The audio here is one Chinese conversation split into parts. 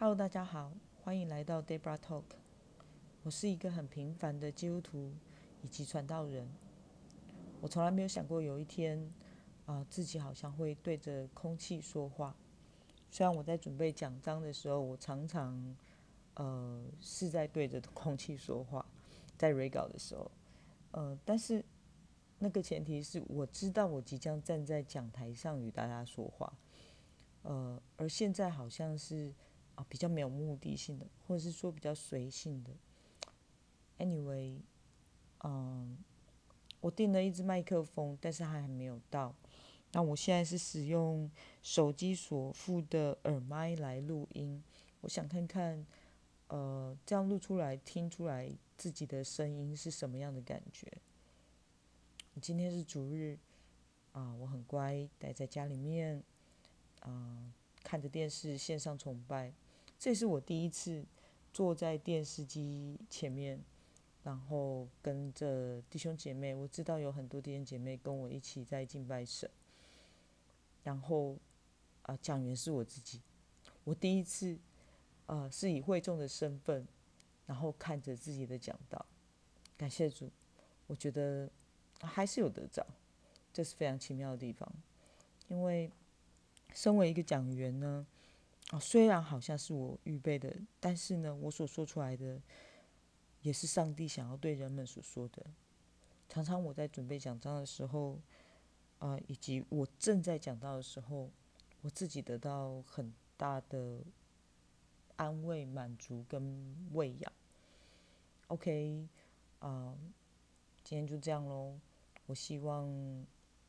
Hello，大家好，欢迎来到 Debra Talk。我是一个很平凡的基督徒以及传道人。我从来没有想过有一天，啊、自己好像会对着空气说话。虽然我在准备讲章的时候，我常常，呃，是在对着空气说话，在 re 稿的时候，呃，但是那个前提是我知道我即将站在讲台上与大家说话，呃，而现在好像是啊、比较没有目的性的，或者是说比较随性的。Anyway，嗯，我订了一支麦克风，但是它还没有到。那我现在是使用手机所附的耳麦来录音，我想看看，呃，这样录出来、听出来自己的声音是什么样的感觉。今天是主日，啊、我很乖，待在家里面，啊、看着电视线上崇拜，这是我第一次坐在电视机前面，然后跟着弟兄姐妹，我知道有很多弟兄姐妹跟我一起在敬拜神。然后啊、讲员是我自己，我第一次呃是以会众的身份，然后看着自己的讲道，感谢主，我觉得还是有得着，这是非常奇妙的地方，因为身为一个讲员呢，啊、虽然好像是我预备的，但是呢，我所说出来的也是上帝想要对人们所说的。常常我在准备讲章的时候，啊、以及我正在讲到的时候，我自己得到很大的安慰、满足跟喂养。OK，啊、今天就这样喽。我希望，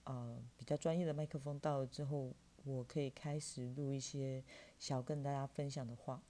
啊，比较专业的麦克风到了之后，我可以开始录一些想跟大家分享的话。